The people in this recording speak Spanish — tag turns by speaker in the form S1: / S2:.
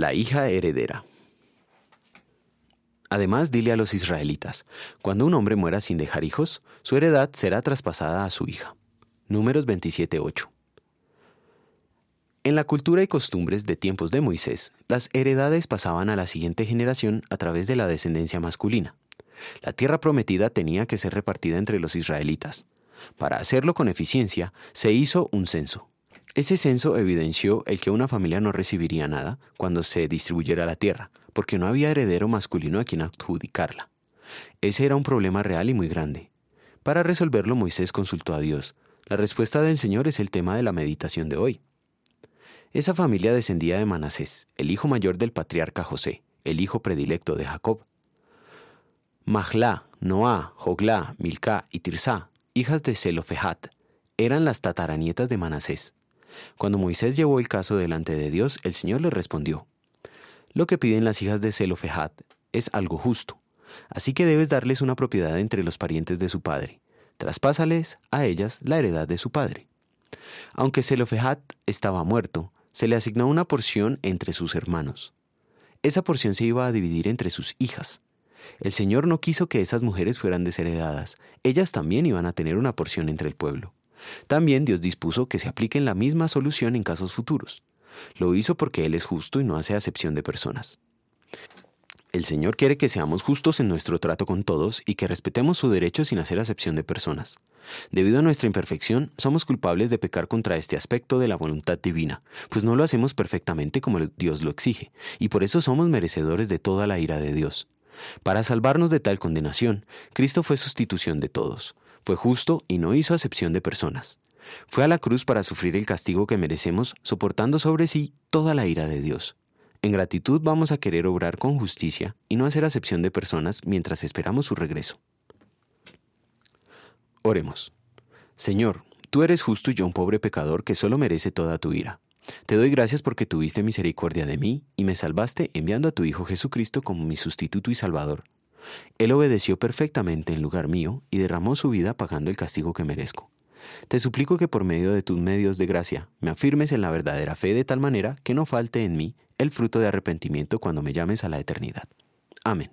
S1: La hija heredera. Además, dile a los israelitas, cuando un hombre muera sin dejar hijos, su heredad será traspasada a su hija. Números 27.8. En la cultura y costumbres de tiempos de Moisés, las heredades pasaban a la siguiente generación a través de la descendencia masculina. La tierra prometida tenía que ser repartida entre los israelitas. Para hacerlo con eficiencia, se hizo un censo. Ese censo evidenció el que una familia no recibiría nada cuando se distribuyera la tierra, porque no había heredero masculino a quien adjudicarla. Ese era un problema real y muy grande. Para resolverlo Moisés consultó a Dios. La respuesta del Señor es el tema de la meditación de hoy. Esa familia descendía de Manasés, el hijo mayor del patriarca José, el hijo predilecto de Jacob. Mahla, Noá, Joglá, Milcá y Tirsá, hijas de Zelofehat, eran las tataranietas de Manasés. Cuando Moisés llevó el caso delante de Dios, el Señor le respondió, Lo que piden las hijas de Zelofehat es algo justo, así que debes darles una propiedad entre los parientes de su padre. Traspásales a ellas la heredad de su padre. Aunque Zelofehat estaba muerto, se le asignó una porción entre sus hermanos. Esa porción se iba a dividir entre sus hijas. El Señor no quiso que esas mujeres fueran desheredadas, ellas también iban a tener una porción entre el pueblo. También Dios dispuso que se apliquen la misma solución en casos futuros. Lo hizo porque Él es justo y no hace acepción de personas. El Señor quiere que seamos justos en nuestro trato con todos y que respetemos su derecho sin hacer acepción de personas. Debido a nuestra imperfección, somos culpables de pecar contra este aspecto de la voluntad divina, pues no lo hacemos perfectamente como Dios lo exige, y por eso somos merecedores de toda la ira de Dios. Para salvarnos de tal condenación, Cristo fue sustitución de todos, fue justo y no hizo acepción de personas. Fue a la cruz para sufrir el castigo que merecemos, soportando sobre sí toda la ira de Dios. En gratitud vamos a querer obrar con justicia y no hacer acepción de personas mientras esperamos su regreso. Oremos. Señor, tú eres justo y yo un pobre pecador que solo merece toda tu ira. Te doy gracias porque tuviste misericordia de mí y me salvaste enviando a tu Hijo Jesucristo como mi sustituto y salvador. Él obedeció perfectamente en lugar mío y derramó su vida pagando el castigo que merezco. Te suplico que por medio de tus medios de gracia me afirmes en la verdadera fe de tal manera que no falte en mí el fruto de arrepentimiento cuando me llames a la eternidad. Amén.